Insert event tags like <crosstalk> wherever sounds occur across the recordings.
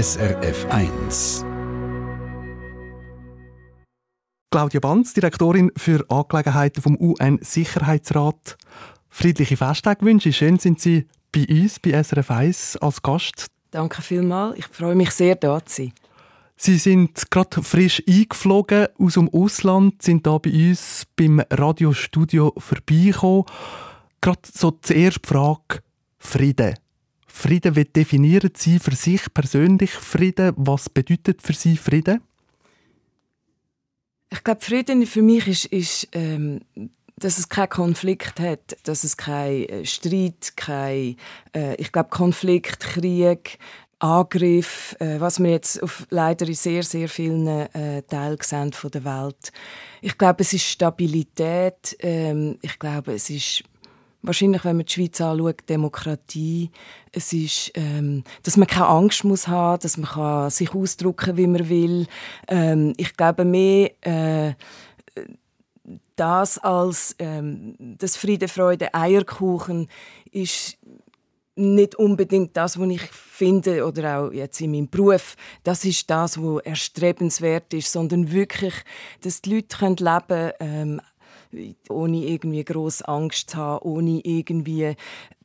SRF 1. Claudia Banz, Direktorin für Angelegenheiten vom UN-Sicherheitsrat. Friedliche Festtage wünsche. Schön sind Sie bei uns, bei SRF 1, als Gast. Danke vielmals. Ich freue mich sehr, da zu sein. Sie sind gerade frisch eingeflogen aus dem Ausland, sind da bei uns beim Radiostudio vorbeigekommen. Gerade so zuerst die Frage Frieden. Frieden, wie definieren Sie für sich persönlich Frieden? Was bedeutet für Sie Frieden? Ich glaube, Frieden für mich ist, ist ähm, dass es keinen Konflikt hat, dass es keinen äh, Streit, kein, äh, ich glaube, Konflikt, Krieg, Angriff, äh, was wir jetzt auf leider in sehr, sehr vielen äh, Teilen sehen von der Welt. Ich glaube, es ist Stabilität. Ähm, ich glaube, es ist wahrscheinlich, wenn man die Schweiz anschaut, Demokratie. Es ist, ähm, dass man keine Angst muss haben, dass man kann sich ausdrücken, wie man will. Ähm, ich glaube mehr äh, das als ähm, das Friede, Freude, Eierkuchen ist nicht unbedingt das, was ich finde, oder auch jetzt in meinem Beruf, das ist das, was erstrebenswert ist, sondern wirklich, dass die Leute leben können, ähm, ohne irgendwie groß Angst zu haben, ohne irgendwie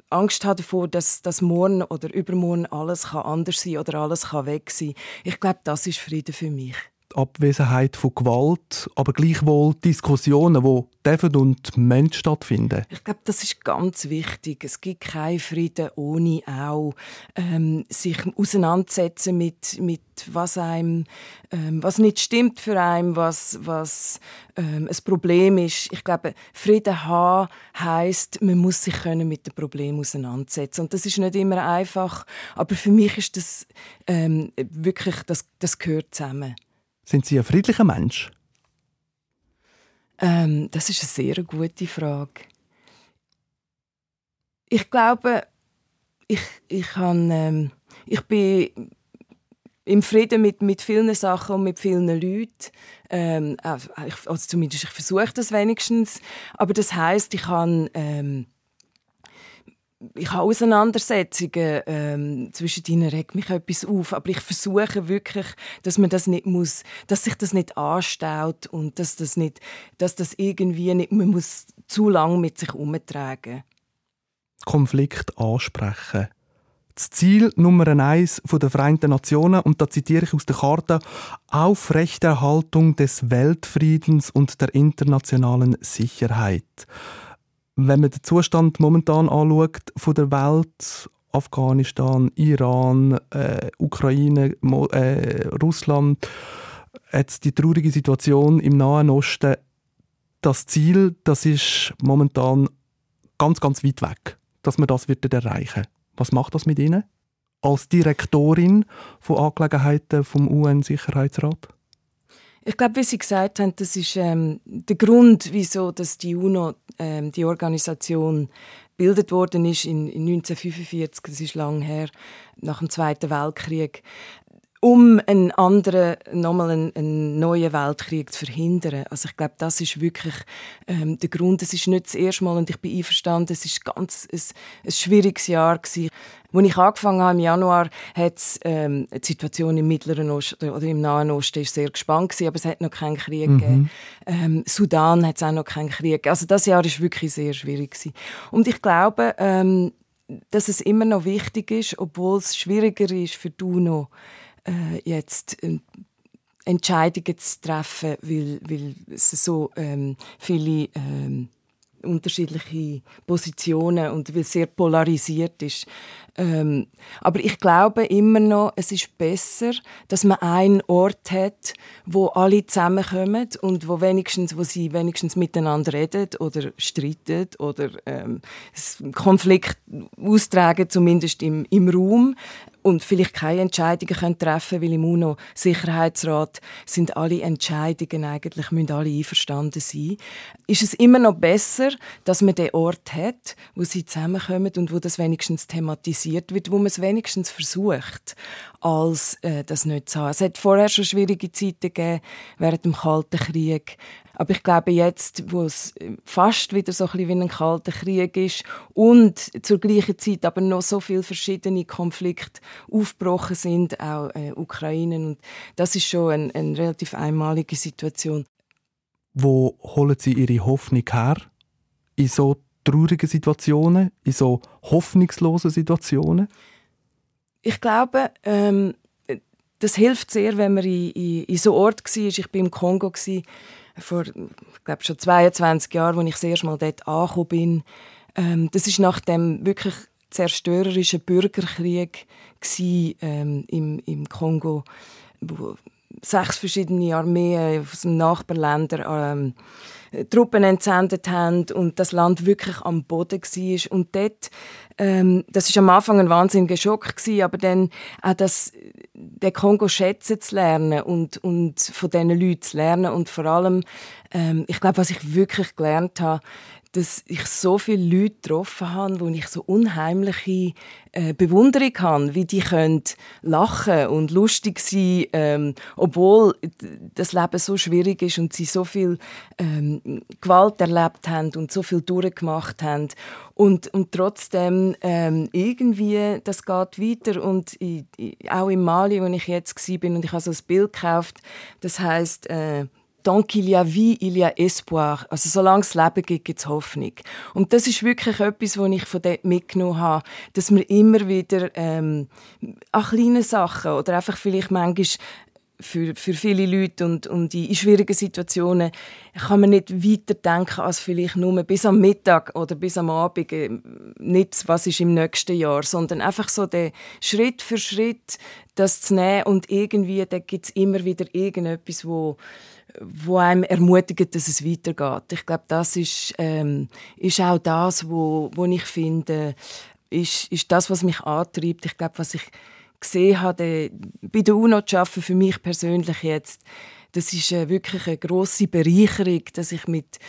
Angst haben davor, dass, dass morgen oder übermorgen alles kann anders sein oder alles kann weg sein. Ich glaube, das ist Frieden für mich. Abwesenheit von Gewalt, aber gleichwohl Diskussionen, die dürfen und Menschen stattfinden. Ich glaube, das ist ganz wichtig. Es gibt keinen Frieden ohne auch ähm, sich auseinandersetzen mit, mit was einem, ähm, was nicht stimmt für einen, was, was ähm, ein Problem ist. Ich glaube, Frieden haben heißt, man muss sich können mit dem Problem auseinandersetzen und das ist nicht immer einfach. Aber für mich ist das ähm, wirklich, das, das gehört zusammen. Sind Sie ein friedlicher Mensch? Ähm, das ist eine sehr gute Frage. Ich glaube, ich, ich, han, ähm, ich bin im Frieden mit, mit vielen Sachen und mit vielen Leuten. Ähm, also zumindest ich versuche das wenigstens. Aber das heißt, ich habe ähm, ich habe Auseinandersetzungen ähm, zwischen ihnen regt mich etwas auf, aber ich versuche wirklich, dass man das nicht muss, dass sich das nicht anstaut und dass das nicht, dass das irgendwie nicht, man muss zu lang mit sich umtragen. Konflikt ansprechen. Das Ziel Nummer eins der Vereinten Nationen, und da zitiere ich aus der Karte, Aufrechterhaltung des Weltfriedens und der internationalen Sicherheit wenn man den Zustand momentan anschaut von der Welt, Afghanistan, Iran, äh, Ukraine, Mo äh, Russland, jetzt die traurige Situation im Nahen Osten, das Ziel, das ist momentan ganz, ganz weit weg, dass man das wird erreichen. Was macht das mit Ihnen als Direktorin von Angelegenheiten vom UN-Sicherheitsrat? Ich glaube, wie Sie gesagt haben, das ist ähm, der Grund, wieso dass die UNO, ähm, die Organisation, gebildet worden ist in, in 1945. Das ist lang her, nach dem Zweiten Weltkrieg um einen anderen, nochmal einen, einen neuen Weltkrieg zu verhindern. Also ich glaube, das ist wirklich ähm, der Grund. Es ist nicht das erste Mal und ich bin einverstanden, es ist ganz ein, ein schwieriges Jahr gewesen. Als ich angefangen habe im Januar, hat ähm, die Situation im Mittleren Osten oder im Nahen Osten ist sehr gespannt gewesen, aber es hat noch keinen Krieg mhm. gegeben. Ähm, Sudan hat es auch noch keinen Krieg. Also das Jahr ist wirklich sehr schwierig gewesen. Und ich glaube, ähm, dass es immer noch wichtig ist, obwohl es schwieriger ist für die UNO, äh, jetzt äh, Entscheidungen zu treffen, weil, weil es so ähm, viele ähm, unterschiedliche Positionen und weil sehr polarisiert ist. Ähm, aber ich glaube immer noch, es ist besser, dass man einen Ort hat, wo alle zusammenkommen und wo wenigstens, wo sie wenigstens miteinander reden oder streiten oder ähm, Konflikt austragen, zumindest im, im Raum und vielleicht keine Entscheidungen können treffen weil im UNO-Sicherheitsrat sind alle Entscheidungen eigentlich, müssen alle einverstanden sein. Ist es immer noch besser, dass man den Ort hat, wo sie zusammenkommen und wo das wenigstens thematisiert wird, wo man es wenigstens versucht, als äh, das nicht zu haben. Es hat vorher schon schwierige Zeiten gegeben, während dem Kalten Krieg, Aber ich glaube, jetzt, wo es fast wieder so ein bisschen wie ein kalter Krieg ist und zur gleichen Zeit aber noch so viele verschiedene Konflikte aufgebrochen sind, auch äh, Ukraine, und das ist schon eine, eine relativ einmalige Situation. Wo holen Sie Ihre Hoffnung her? In so traurigen Situationen, in so hoffnungslosen Situationen? Ich glaube, ähm, das hilft sehr, wenn man in, in, in so Ort war. Ich war im Kongo vor, ich glaube schon 22 Jahren, als ich das erste Mal dort angekommen bin. Ähm, das ist nach dem wirklich zerstörerischen Bürgerkrieg gewesen, ähm, im, im Kongo, wo sechs verschiedene Armeen aus den Nachbarländern ähm, Truppen entsendet haben und das Land wirklich am Boden war. Und dort, ähm, das war am Anfang ein wahnsinniger Schock gewesen, aber dann auch das, den Kongo schätzen zu lernen und, und von diesen Leuten zu lernen und vor allem, ähm, ich glaube, was ich wirklich gelernt habe, dass ich so viele Leute getroffen habe, wo ich so unheimliche äh, Bewunderung habe, wie die können lachen und lustig sein, ähm, obwohl das Leben so schwierig ist und sie so viel ähm, Gewalt erlebt haben und so viel durchgemacht haben. Und, und trotzdem ähm, irgendwie das geht weiter und ich, ich, auch in Mali, wo ich jetzt war, bin und ich habe so ein Bild gekauft, das heißt äh, Tant qu'il y a vie, il y a espoir. Also solange es Leben gibt, gibt es Hoffnung. Und das ist wirklich etwas, was ich von dort mitgenommen habe, dass wir immer wieder ähm, an kleinen Sachen oder einfach vielleicht manchmal für, für viele Leute und, und in schwierigen Situationen kann man nicht weiter denken als vielleicht nur bis am Mittag oder bis am Abend, äh, nicht was ist im nächsten Jahr, sondern einfach so den Schritt für Schritt das zu nehmen und irgendwie, da gibt es immer wieder irgendetwas, wo wo einem ermutigt, dass es weitergeht. Ich glaube, das ist, ähm, ist auch das, wo, wo ich finde, ist, ist das, was mich antreibt. Ich glaube, was ich gesehen habe, bei der UNO zu arbeiten, für mich persönlich jetzt, das ist äh, wirklich eine grosse Bereicherung, dass ich mit,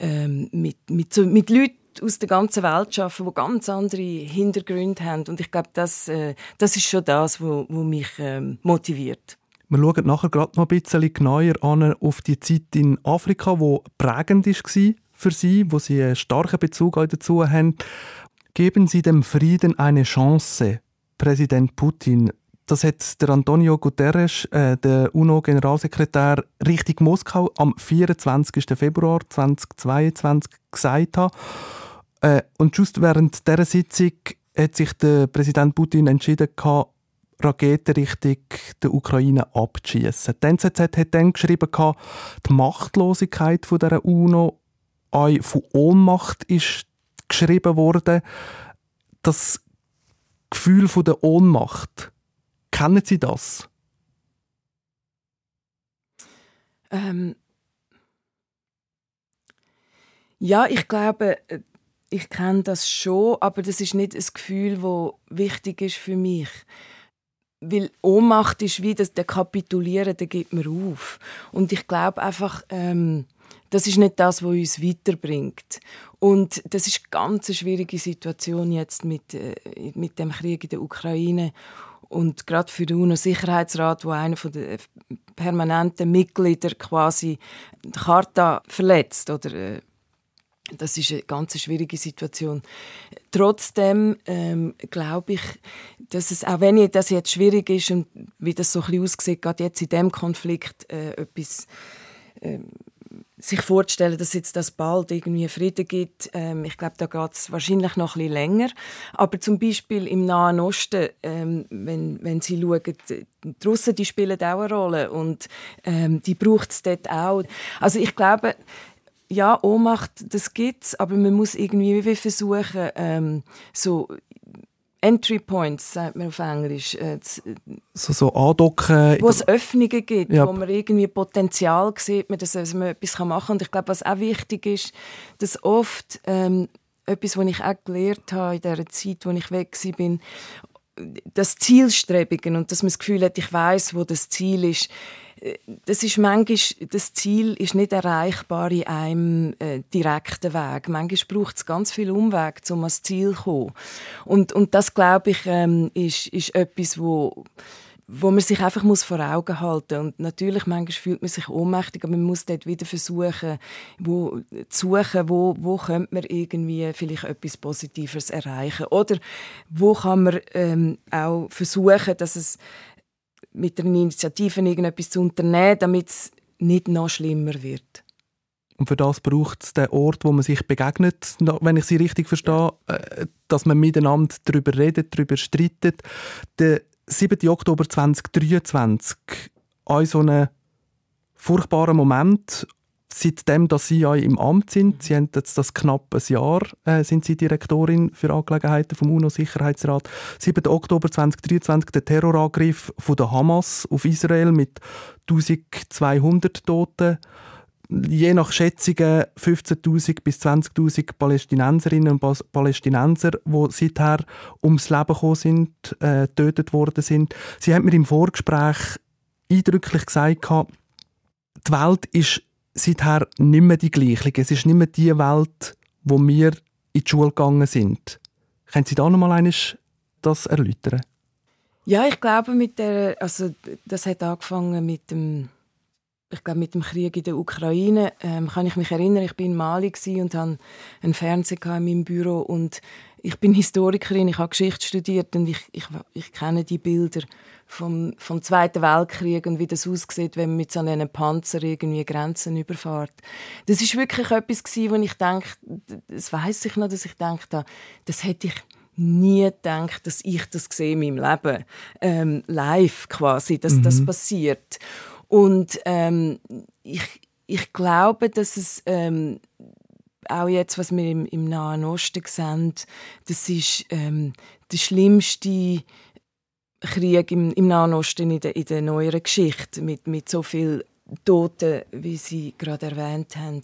ähm, mit, mit, so, mit Leuten aus der ganzen Welt arbeite, die ganz andere Hintergründe haben. Und ich glaube, das, äh, das ist schon das, was mich ähm, motiviert. Wir schauen nachher gerade noch ein bisschen genauer an auf die Zeit in Afrika, die prägend war für Sie, wo Sie einen starken Bezug dazu haben. Geben Sie dem Frieden eine Chance, Präsident Putin. Das hat der Antonio Guterres, äh, der UNO-Generalsekretär, Richtung Moskau am 24. Februar 2022 gesagt. Äh, und just während dieser Sitzung hat sich der Präsident Putin entschieden, Raketen Richtung der Ukraine abzuschießen. Die NZZ hat dann geschrieben, die Machtlosigkeit der UNO auch von Ohnmacht ist geschrieben worden. Das Gefühl der Ohnmacht, kennen Sie das? Ähm ja, ich glaube, äh, ich kenne das schon, aber das ist nicht ein Gefühl, das wichtig ist für mich. Weil Ohnmacht ist wie das, der Kapitulieren, der gibt man auf. Und ich glaube einfach, ähm, das ist nicht das, was uns weiterbringt. Und das ist eine ganz schwierige Situation jetzt mit, äh, mit dem Krieg in der Ukraine. Und gerade für den UNO-Sicherheitsrat, wo einer der permanenten Mitglieder quasi die Charta verletzt oder äh, das ist eine ganz schwierige Situation. Trotzdem ähm, glaube ich, dass es, auch wenn das jetzt schwierig ist und wie das so ein bisschen aussieht, gerade jetzt in diesem Konflikt äh, etwas äh, sich vorzustellen, dass jetzt das bald irgendwie Frieden gibt, ähm, ich glaube, da geht es wahrscheinlich noch ein bisschen länger. Aber zum Beispiel im Nahen Osten, ähm, wenn, wenn Sie schauen, die Russen die spielen auch eine Rolle und ähm, die braucht es dort auch. Also ich glaube, ja, Ohnmacht, das gibt's, aber man muss irgendwie versuchen, ähm, so Entry Points, sagt man auf Englisch. Äh, so, so andocken. Wo es Öffnungen gibt, ja. wo man irgendwie Potenzial sieht, dass man etwas machen kann. Und ich glaube, was auch wichtig ist, dass oft ähm, etwas, was ich auch gelernt habe in dieser Zeit, wo ich weg war, das Zielstrebigen und dass man das Gefühl hat, ich weiß, wo das Ziel ist, das ist manchmal, das Ziel ist nicht erreichbar in einem äh, direkten Weg. Manchmal braucht es ganz viel Umweg, um ans Ziel zu kommen. Und, und das, glaube ich, ähm, ist, ist etwas, wo wo man sich einfach muss vor Augen halten und natürlich manchmal fühlt man sich ohnmächtig, aber man muss dort wieder versuchen, wo zu suchen, wo wo könnte man irgendwie vielleicht etwas Positives erreichen oder wo kann man ähm, auch versuchen, dass es mit der Initiative irgendetwas zu unternehmen, damit es nicht noch schlimmer wird. Und für das braucht es den Ort, wo man sich begegnet, wenn ich Sie richtig verstehe, äh, dass man miteinander darüber redet, darüber streitet. Der 7. Oktober 2023, ein so ein furchtbarer Moment, seitdem dass Sie ja im Amt sind, Sie haben jetzt das knapp ein Jahr, äh, sind Sie Direktorin für Angelegenheiten vom UNO-Sicherheitsrat. 7. Oktober 2023, der Terrorangriff von der Hamas auf Israel mit 1200 Toten je nach Schätzungen 15.000 bis 20.000 Palästinenserinnen und Palästinenser, die seither ums Leben gekommen sind, äh, getötet worden sind. Sie haben mir im Vorgespräch eindrücklich gesagt, die Welt ist seither nicht mehr die gleiche. Es ist nicht mehr die Welt, wo wir in die Schule gegangen sind. Können Sie da noch mal das erläutern? Ja, ich glaube, mit der, also das hat angefangen mit dem ich glaube, mit dem Krieg in der Ukraine ähm, kann ich mich erinnern, ich bin in Mali und hatte einen Fernseher in meinem Büro und ich bin Historikerin, ich habe Geschichte studiert und ich, ich, ich kenne die Bilder vom, vom Zweiten Weltkrieg und wie das aussieht, wenn man mit so einem Panzer irgendwie Grenzen überfährt. Das ist wirklich etwas gewesen, wo ich denke, das weiß ich noch, dass ich denke, das hätte ich nie gedacht, dass ich das sehe in meinem Leben ähm, live quasi, dass mhm. das passiert. Und ähm, ich, ich glaube, dass es ähm, auch jetzt, was wir im, im Nahen Osten sehen, das ist ähm, der schlimmste Krieg im, im Nahen Osten in der, in der neueren Geschichte mit, mit so viel Toten, wie Sie gerade erwähnt haben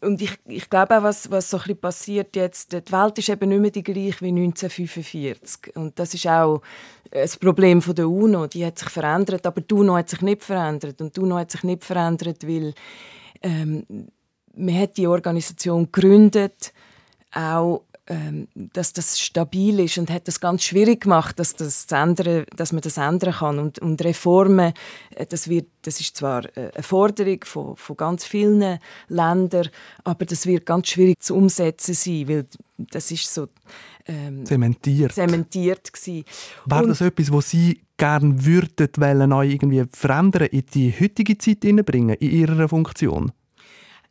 und ich, ich glaube auch, was, was so ein passiert jetzt, die Welt ist eben nicht mehr die gleiche wie 1945. Und das ist auch das Problem der UNO. Die hat sich verändert, aber die UNO hat sich nicht verändert. Und die UNO hat sich nicht verändert, weil ähm, man hat die Organisation gegründet, auch ähm, dass das stabil ist und hat das ganz schwierig gemacht, dass, das ändern, dass man das ändern kann. Und, und Reformen, äh, das, wird, das ist zwar äh, eine Forderung von, von ganz vielen Ländern, aber das wird ganz schwierig zu umsetzen sein, weil das ist so ähm, zementiert. zementiert gewesen. Wäre das etwas, was Sie gerne würden, wollen, irgendwie verändern, in die heutige Zeit bringen, in Ihrer Funktion?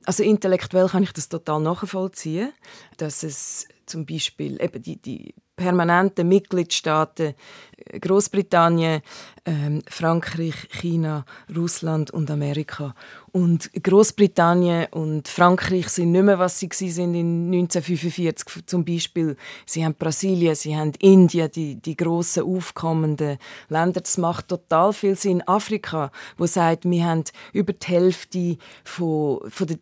Also intellektuell kann ich das total nachvollziehen, dass es zum Beispiel eben die, die permanenten Mitgliedstaaten äh, Großbritannien, ähm, Frankreich, China, Russland und Amerika. Und Großbritannien und Frankreich sind nicht mehr, was sie sind in 1945 zum Beispiel. Sie haben Brasilien, sie haben Indien, die, die grossen aufkommenden Länder. Das macht total viel Sinn. Afrika, wo sagt, wir haben über die Hälfte von, von der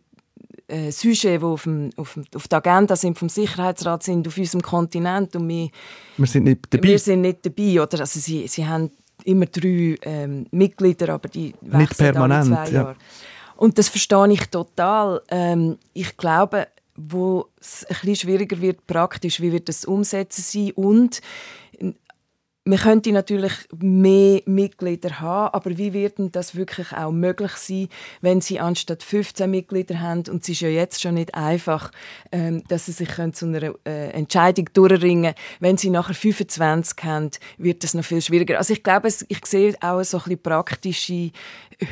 äh, Sujets, die auf, dem, auf, dem, auf der Agenda sind vom Sicherheitsrat, sind auf unserem Kontinent und wir, wir sind nicht dabei. Wir sind nicht dabei. Oder? Also sie, sie haben immer drei ähm, Mitglieder, aber die wechseln nicht permanent, alle zwei Jahre. Ja. Und das verstehe ich total. Ähm, ich glaube, wo es ein bisschen schwieriger wird praktisch, wie wird das umsetzen sein und man könnte natürlich mehr Mitglieder haben, aber wie wird denn das wirklich auch möglich sein, wenn sie anstatt 15 Mitglieder haben und es ist ja jetzt schon nicht einfach, ähm, dass sie sich zu einer äh, Entscheidung durchringen Wenn sie nachher 25 haben, wird das noch viel schwieriger. Also ich glaube, ich sehe auch so ein bisschen praktische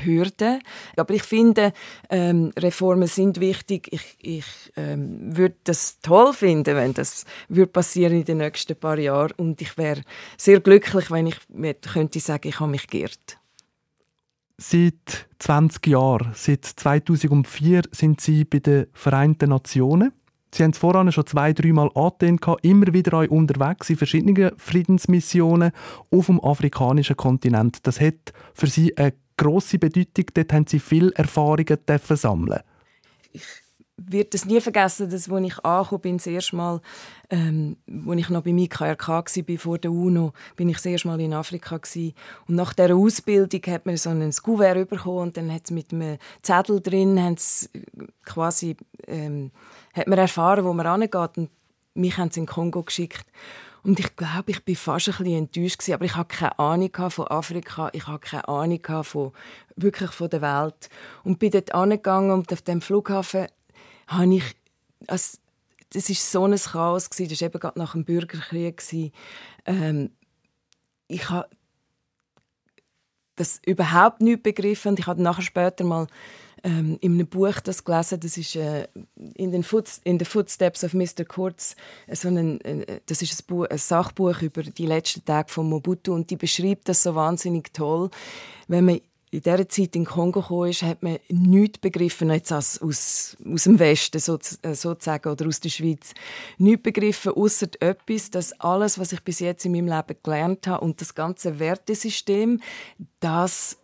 Hürden. Aber ich finde, ähm, Reformen sind wichtig. Ich, ich ähm, würde das toll finden, wenn das würde passieren in den nächsten paar Jahren. Und ich wäre sehr glücklich, wenn ich könnte sagen, ich habe mich geirrt. Seit 20 Jahren, seit 2004, sind Sie bei den Vereinten Nationen. Sie haben es voran schon zwei, dreimal gehabt, immer wieder unterwegs in verschiedenen Friedensmissionen auf dem afrikanischen Kontinent. Das hat für Sie eine grosse Bedeutung. Dort haben Sie viele Erfahrungen sammeln. Ich werde es nie vergessen, dass, als ich angekommen bin, das erste Mal, ähm, als ich noch bei IKRK war, vor der UNO, bin ich das erste Mal in Afrika gewesen. Und nach dieser Ausbildung hat man so ein Kuvert bekommen und dann hat es mit einem Zettel drin, haben quasi, ähm, hat man erfahren, wo man angeht und mich haben sie in Kongo geschickt. Und ich glaube, ich bin fast ein bisschen enttäuscht gewesen, aber ich hatte keine Ahnung von Afrika, ich hatte keine Ahnung von, wirklich von der Welt. Und bin dort angegangen und auf dem Flughafen habe ich, also, das ist so ein Chaos gewesen, das war eben gerade nach dem Bürgerkrieg. Ähm, ich habe das überhaupt nicht begriffen ich habe nachher später mal ähm, in einem Buch das gelesen, das ist äh, in, den in the Footsteps of Mr. Kurz, äh, so ein, äh, das ist ein, Buch, ein Sachbuch über die letzten Tage von Mobutu und die beschreibt das so wahnsinnig toll, wenn man in dieser Zeit in Kongo ist, hat man nichts begriffen, jetzt aus, aus, aus dem Westen äh, sozusagen oder aus der Schweiz. Nichts begriffen, außer etwas, dass alles, was ich bis jetzt in meinem Leben gelernt habe und das ganze Wertesystem, das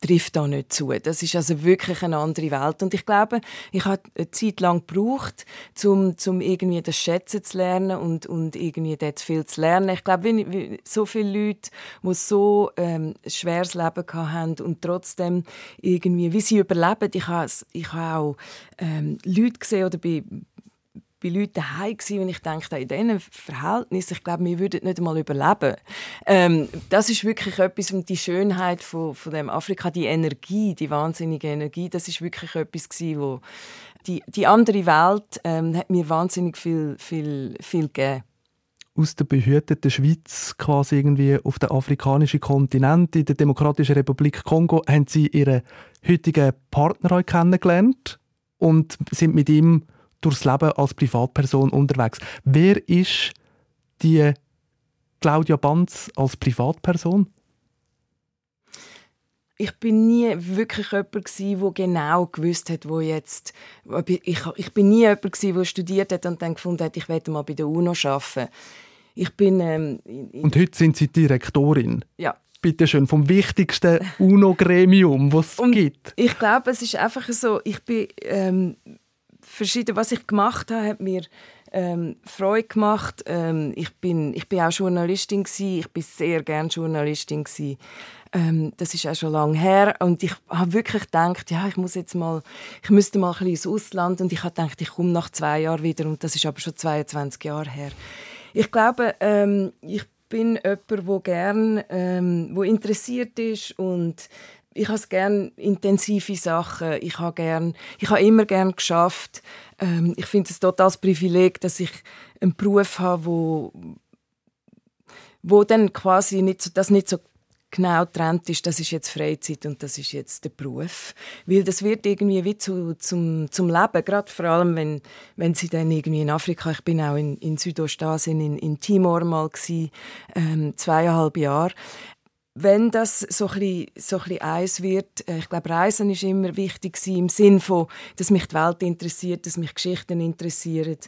trifft da nicht zu. Das ist also wirklich eine andere Welt. Und ich glaube, ich habe eine Zeit lang gebraucht, um, um irgendwie das Schätzen zu lernen und, und irgendwie dort viel zu lernen. Ich glaube, wie, wie so viele Leute, die so ähm, schweres Leben haben und trotzdem irgendwie, wie sie überleben. Ich habe, ich habe auch ähm, Leute gesehen oder bei bei Leuten daheim gewesen, und ich dachte, in diesen Verhältnissen, ich glaube, wir würden nicht einmal überleben. Ähm, das ist wirklich etwas, und die Schönheit von, von dem Afrika, die Energie, die wahnsinnige Energie, das ist wirklich etwas gewesen, wo die, die andere Welt ähm, hat mir wahnsinnig viel, viel, viel gegeben aus der behüteten Schweiz quasi irgendwie auf den afrikanischen Kontinent, in der Demokratischen Republik Kongo, haben sie ihren heutigen Partner kennengelernt und sind mit ihm durchs Leben als Privatperson unterwegs. Wer ist die Claudia Banz als Privatperson? ich bin nie wirklich jemand gewesen, der genau gewusst hat, wo jetzt ich, ich bin nie jemand gewesen, der studiert hat und dann gefunden hat, ich werde mal bei der UNO arbeiten. Ich bin ähm, und heute sind Sie Direktorin. Ja. Bitte schön vom wichtigsten <laughs> UNO-Gremium, was es gibt. Ich glaube, es ist einfach so. Ich bin ähm, verschieden, was ich gemacht habe, hat mir ähm, Freude gemacht. Ähm, ich, bin, ich bin auch Journalistin gewesen. Ich bin sehr gerne Journalistin gewesen. Ähm, das ist auch schon lange her und ich habe wirklich gedacht, ja, ich muss jetzt mal, ich müsste mal ein bisschen ins Ausland und ich habe gedacht, ich komme nach zwei Jahren wieder und das ist aber schon 22 Jahre her. Ich glaube, ähm, ich bin jemand, wo gern, ähm, wo interessiert ist und ich habe gerne intensive Sachen. Ich habe gern, ich habe immer gern geschafft. Ähm, ich finde es totales Privileg, dass ich einen Beruf habe, wo, wo dann quasi nicht so, das nicht so genau trennt ist, das ist jetzt Freizeit und das ist jetzt der Beruf. Weil das wird irgendwie wie zu, zum, zum Leben, gerade vor allem, wenn, wenn sie dann irgendwie in Afrika, ich bin auch in, in Südostasien, in, in Timor mal gewesen, ähm, zweieinhalb Jahre, wenn das so ein bisschen, so ein bisschen eins wird, äh, ich glaube, Reisen ist immer wichtig im Sinne von, dass mich die Welt interessiert, dass mich Geschichten interessieren,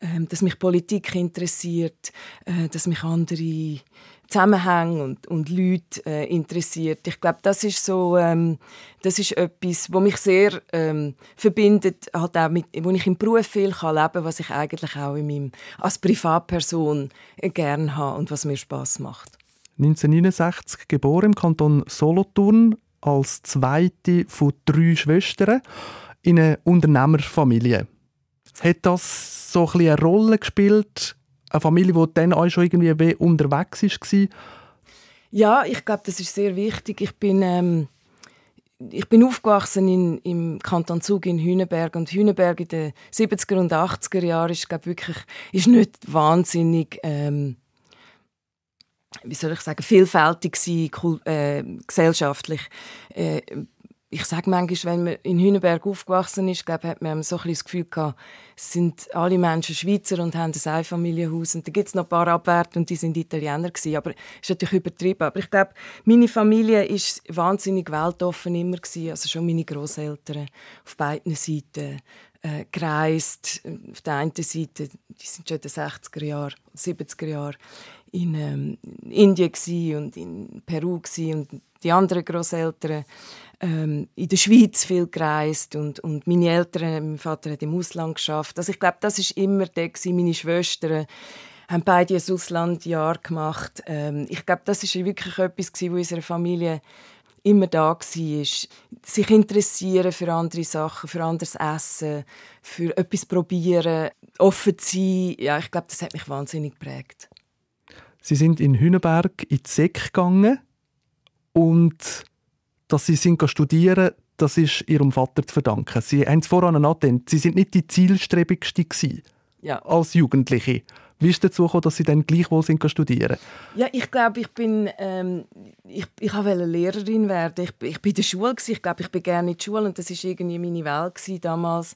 ähm, dass mich Politik interessiert, äh, dass mich andere Zusammenhänge und, und Leute äh, interessiert. Ich glaube, das ist so, ähm, das ist etwas, was mich sehr ähm, verbindet, halt auch mit, wo ich im Beruf viel kann leben, was ich eigentlich auch in meinem, als Privatperson gerne habe und was mir Spaß macht. 1969 geboren im Kanton Solothurn als zweite von drei Schwestern in einer Unternehmerfamilie. Hat das so ein eine Rolle gespielt? Eine Familie, die dann auch schon irgendwie unterwegs war? Ja, ich glaube, das ist sehr wichtig. Ich bin, ähm, ich bin aufgewachsen in, im Kanton Zug in Hüneberg und Hüneberg in den 70er und 80er Jahren ist, glaube wirklich, ist nicht wahnsinnig ähm, wie soll ich sagen, vielfältig sein, äh, gesellschaftlich. Äh, ich sage manchmal, wenn man in Hüneberg aufgewachsen ist, glaube, hat man so ein das Gefühl gehabt, es sind alle Menschen Schweizer und haben ein Einfamilienhaus. Und da gibt es noch ein paar Abwärter und die sind Italiener gewesen. Aber das ist natürlich übertrieben. Aber ich glaube, meine Familie ist wahnsinnig weltoffen immer gewesen. Also schon meine Großeltern auf beiden Seiten äh, gereist. Auf der einen Seite, die sind schon in den 60er Jahren, 70er Jahren in ähm, Indien und in Peru und die anderen Großeltern ähm, in der Schweiz viel gereist und, und meine Eltern, mein Vater hat im Ausland geschafft. Also ich glaube, das ist immer der Meine Schwestern haben beide ein Auslandjahr gemacht. Ähm, ich glaube, das ist wirklich etwas, was in unserer Familie immer da war, sich interessieren für andere Sachen, für anderes Essen, für etwas probieren, offen sein. Ja, ich glaube, das hat mich wahnsinnig geprägt. Sie sind in Hüneberg in die Sek gegangen und dass Sie sind studieren, das ist Ihrem Vater zu verdanken. Sie haben es voran angedenkt, Sie sind nicht die zielstrebigste ja. als Jugendliche. Wie ist es dazu gekommen, dass Sie dann gleichwohl sind studieren? Ja, ich glaube, ich bin, ähm, ich, ich wollte Lehrerin werden. Ich, ich bin in der Schule ich glaube, ich bin gerne in der Schule und das ist irgendwie meine Welt damals.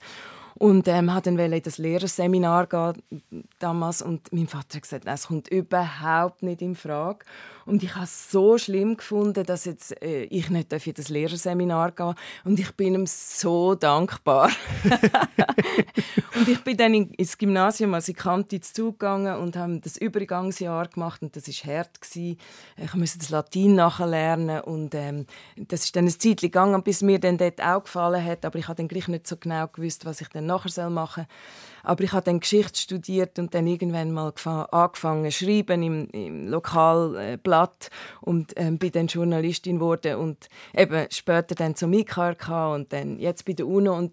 Und ähm, hat dann in das Lehrerseminar gehen, damals und mein Vater hat gesagt, es kommt überhaupt nicht in Frage. Und ich habe es so schlimm gefunden, dass jetzt, äh, ich nicht in das Lehrerseminar gehen Und ich bin ihm so dankbar. <laughs> und ich bin dann ins Gymnasium als Kantin zugegangen und habe das Übergangsjahr gemacht. Und das war hart. Gewesen. Ich musste das Latein nachlernen. Und ähm, das ist dann eine Zeit gegangen, bis mir dann dort auch gefallen hat. Aber ich habe dann gleich nicht so genau gewusst, was ich dann nachher machen soll. Aber ich habe dann Geschichte studiert und dann irgendwann mal angefangen zu schreiben im, im Lokalblatt und ähm, bin dann Journalistin geworden und eben später dann zum IKRK und dann jetzt bei der UNO und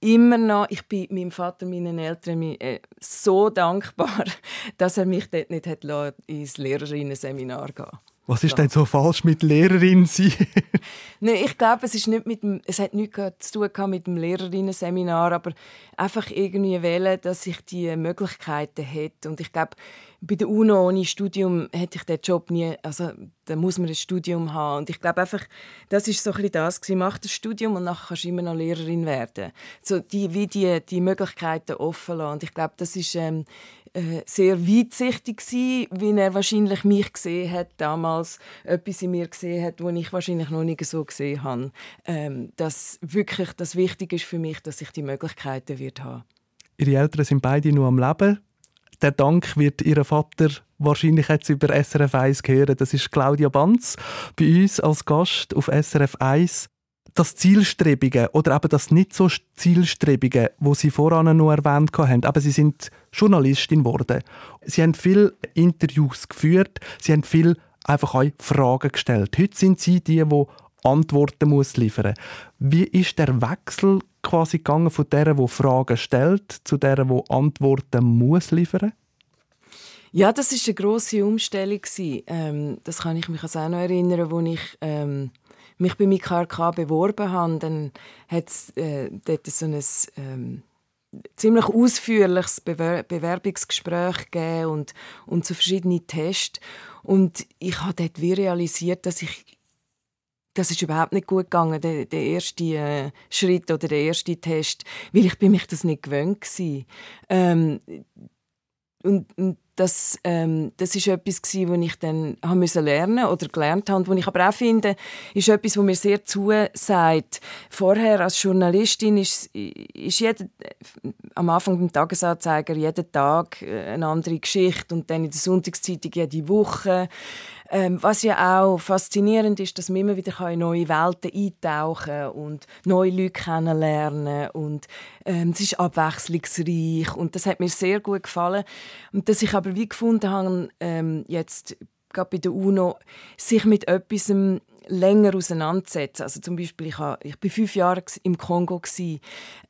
immer noch, ich bin meinem Vater, meinen Eltern äh, so dankbar, <laughs> dass er mich dort nicht hat ins Lehrerinnen-Seminar gehen was ist denn so falsch mit Lehrerin sein? <laughs> Nein, ich glaube, es ist nicht mit dem, es hat nichts zu tun mit dem Lehrerinnen-Seminar, aber einfach irgendwie wählen, dass ich die Möglichkeiten hätte. Und ich glaube, bei der UNO ohne Studium hätte ich den Job nie, also da muss man ein Studium haben. Und ich glaube einfach, das ist so ein bisschen das gewesen. Mach das Studium und nachher kannst du immer noch Lehrerin werden. So die, wie die, die Möglichkeiten offen lassen. Und ich glaube, das ist ähm, äh, sehr weitsichtig gewesen, wie er wahrscheinlich mich gesehen hat damals, etwas in mir gesehen hat, was ich wahrscheinlich noch nicht so gesehen habe. Ähm, dass wirklich das wichtig ist für mich, dass ich die Möglichkeiten wird haben. Ihre Eltern sind beide noch am Leben der Dank wird Ihr Vater wahrscheinlich jetzt über SRF 1 hören. Das ist Claudia Banz bei uns als Gast auf SRF 1. Das Zielstrebige oder eben das nicht so Zielstrebige, wo Sie voran noch erwähnt haben, aber Sie sind Journalistin geworden. Sie haben viele Interviews geführt, Sie haben viel einfach auch Fragen gestellt. Heute sind Sie die, die Antworten muss liefern. Wie ist der Wechsel quasi gegangen von der, wo Fragen stellt, zu der, wo Antworten muss liefern? Ja, das ist eine große Umstellung ähm, das kann ich mich also auch noch erinnern, wo ich ähm, mich bei MKRK beworben habe. Dann hat es äh, dort so ein ähm, ziemlich ausführliches Bewer Bewerbungsgespräch gegeben und, und so verschiedene Tests. Und ich habe dort wie realisiert, dass ich das ist überhaupt nicht gut gegangen, der, der erste äh, Schritt oder der erste Test, weil ich bin mich das nicht gewöhnt war. Ähm, und, und das, ähm, das ist etwas was ich dann haben müssen lernen oder gelernt habe, was ich aber auch finde, ist etwas, was mir sehr zusagt. Vorher als Journalistin ist, ist jeder, am Anfang beim Tagesanzeiger jeden Tag eine andere Geschichte und dann in der Sonntagszeitung jede Woche. Ähm, was ja auch faszinierend ist, dass man immer wieder in neue Welten eintauchen kann und neue Leute kennenlernen und ähm, es ist abwechslungsreich und das hat mir sehr gut gefallen. Und dass ich aber wie gefunden habe, ähm, jetzt gerade bei der UNO, sich mit etwas länger auseinandersetzen. Also zum Beispiel, ich, war ich bin fünf Jahre im Kongo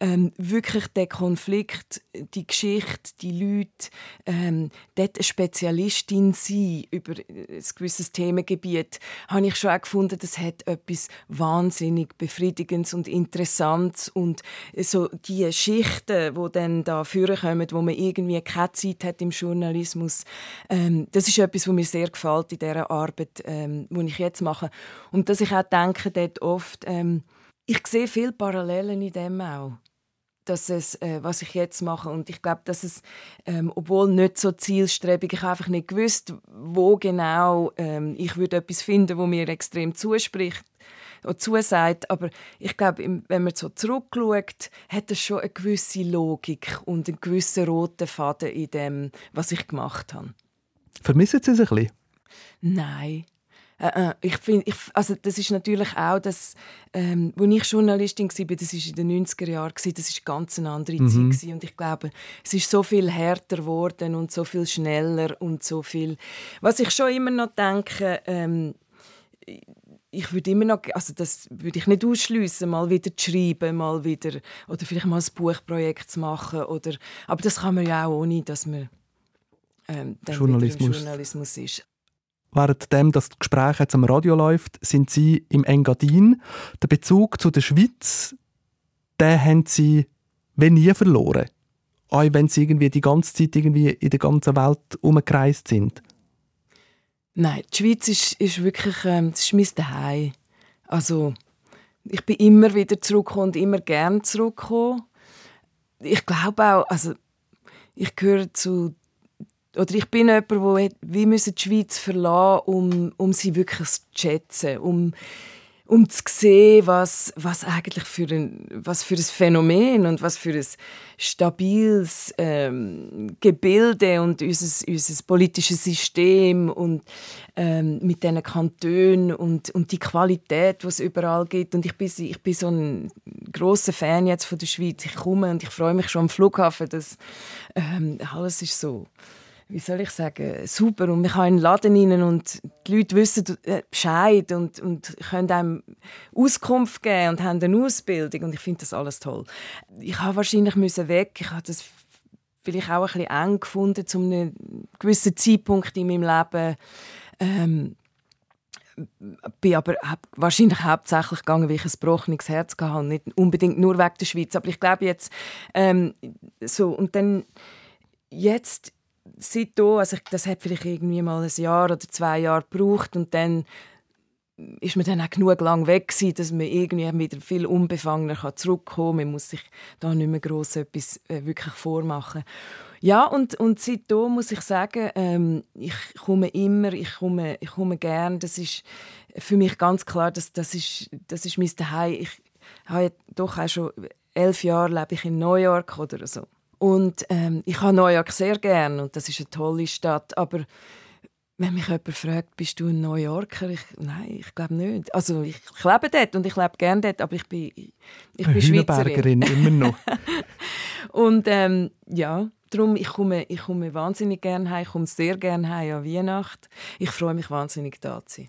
ähm, wirklich der Konflikt, die Geschichte, die Leute, ähm, dort eine Spezialistin sein über ein gewisses Themengebiet, habe ich schon auch gefunden, das hat etwas wahnsinnig befriedigendes und interessantes und so die Schichten, wo dann da vorkommen, wo man irgendwie keine Zeit hat im Journalismus, ähm, das ist etwas, was mir sehr gefällt in dieser Arbeit, ähm, die ich jetzt mache. Und dass ich auch denke, dort oft, ähm, ich sehe viele Parallelen in dem auch. Dass es, äh, was ich jetzt mache. Und ich glaube, dass es, ähm, obwohl nicht so zielstrebig, ich einfach nicht gewusst, wo genau ähm, ich würde etwas finden, wo mir extrem zuspricht oder zusagt. Aber ich glaube, wenn man so zurückschaut, hat es schon eine gewisse Logik und einen gewissen roten Faden in dem, was ich gemacht habe. Vermissen Sie es ein bisschen? Nein. Äh, äh, ich finde, also das ist natürlich auch das, ähm, wo ich Journalistin war, das war in den 90er Jahren, das war ganz eine andere mhm. Zeit und ich glaube, es ist so viel härter geworden und so viel schneller und so viel, was ich schon immer noch denke, ähm, ich würde immer noch, also das würde ich nicht ausschließen, mal wieder zu schreiben, mal wieder oder vielleicht mal ein Buchprojekt zu machen oder, aber das kann man ja auch ohne, dass man ähm, Journalismus. Journalismus ist. Währenddem das Gespräch jetzt am Radio läuft, sind Sie im Engadin. Der Bezug zu der Schweiz, den haben Sie wenn nie verloren. Auch wenn Sie irgendwie die ganze Zeit irgendwie in der ganzen Welt umgereist sind. Nein, die Schweiz ist, ist wirklich ähm, das ist mein Zuhause. Also, ich bin immer wieder zurückgekommen und immer gern zurückgekommen. Ich glaube auch, also, ich gehöre zu oder ich bin jemand, der wir müssen die Schweiz verlassen, um, um sie wirklich zu schätzen, um um zu sehen, was, was eigentlich für ein, was für ein Phänomen und was für ein stabiles ähm, Gebilde und unser, unser politisches System und ähm, mit diesen Kantonen und, und die Qualität, die es überall gibt. Und ich bin, ich bin so ein großer Fan jetzt von der Schweiz. Ich komme und ich freue mich schon am Flughafen, dass ähm, alles ist so wie soll ich sagen, super. Und man kann in den Laden rein und die Leute wissen äh, Bescheid und, und können einem Auskunft geben und haben eine Ausbildung. Und ich finde das alles toll. Ich habe wahrscheinlich müssen weg. Ich habe das vielleicht auch ein bisschen eng gefunden, zu einem gewissen Zeitpunkt in meinem Leben. Ähm, bin aber wahrscheinlich hauptsächlich gegangen, weil ich ein gebrochenes Herz hatte, nicht unbedingt nur wegen der Schweiz. Aber ich glaube jetzt ähm, so und dann jetzt seitdem, also das hat vielleicht irgendwie mal ein Jahr oder zwei Jahre gebraucht und dann ist man dann auch genug lang weg gewesen, dass man irgendwie wieder viel unbefangener kann zurückkommen kann. Man muss sich da nicht mehr gross etwas äh, wirklich vormachen. Ja, und, und seitdem muss ich sagen, ähm, ich komme immer, ich komme, ich komme gern. Das ist für mich ganz klar, dass das ist, das ist mein Zuhause. Ich habe doch auch schon elf Jahre lebe ich in New York oder so. Und ähm, ich habe New York sehr gern und das ist eine tolle Stadt. Aber wenn mich jemand fragt, bist du ein New Yorker? Ich, nein, ich glaube nicht. Also ich, ich lebe dort und ich lebe gerne dort, aber ich bin, ich bin Schweizerin. immer noch. <laughs> und ähm, ja, darum, ich komme, ich komme wahnsinnig gerne heim. Ich komme sehr gerne heim an Weihnachten. Ich freue mich wahnsinnig, da zu sein.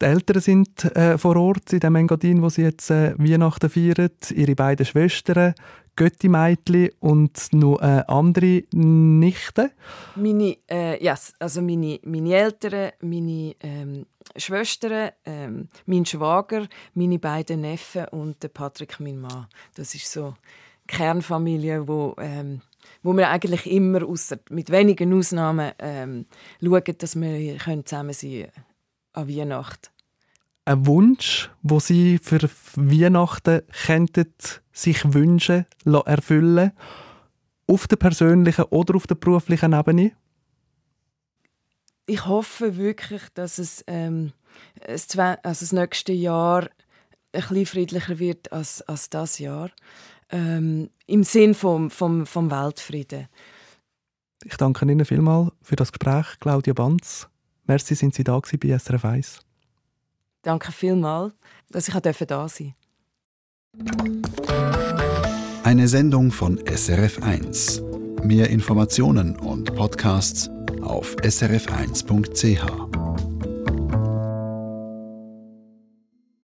Die Eltern sind äh, vor Ort in dem Engadin, wo sie jetzt äh, Weihnachten feiern. Ihre beiden Schwestern, Götti-Mädchen und noch eine andere Nichte. Meine, äh, yes, also meine, meine Eltern, meine ähm, Schwestern, ähm, mein Schwager, meine beiden Neffen und der Patrick, mein Mann. Das ist so die Kernfamilie, wo, ähm, wo wir eigentlich immer, ausser, mit wenigen Ausnahmen, ähm, schauen, dass wir zusammen sein können an Weihnachten ein Wunsch, wo Sie für Weihnachten könnten sich wünschen, erfüllen, auf der persönlichen oder auf der beruflichen Ebene? Ich hoffe wirklich, dass es, ähm, es also das nächste Jahr ein bisschen friedlicher wird als, als das Jahr. Ähm, Im Sinn vom, vom, vom Weltfrieden. Ich danke Ihnen vielmals für das Gespräch, Claudia Banz. Merci, sind Sie da bei SRF 1. Danke vielmals, dass ich da sein Eine Sendung von SRF1. Mehr Informationen und Podcasts auf srf1.ch.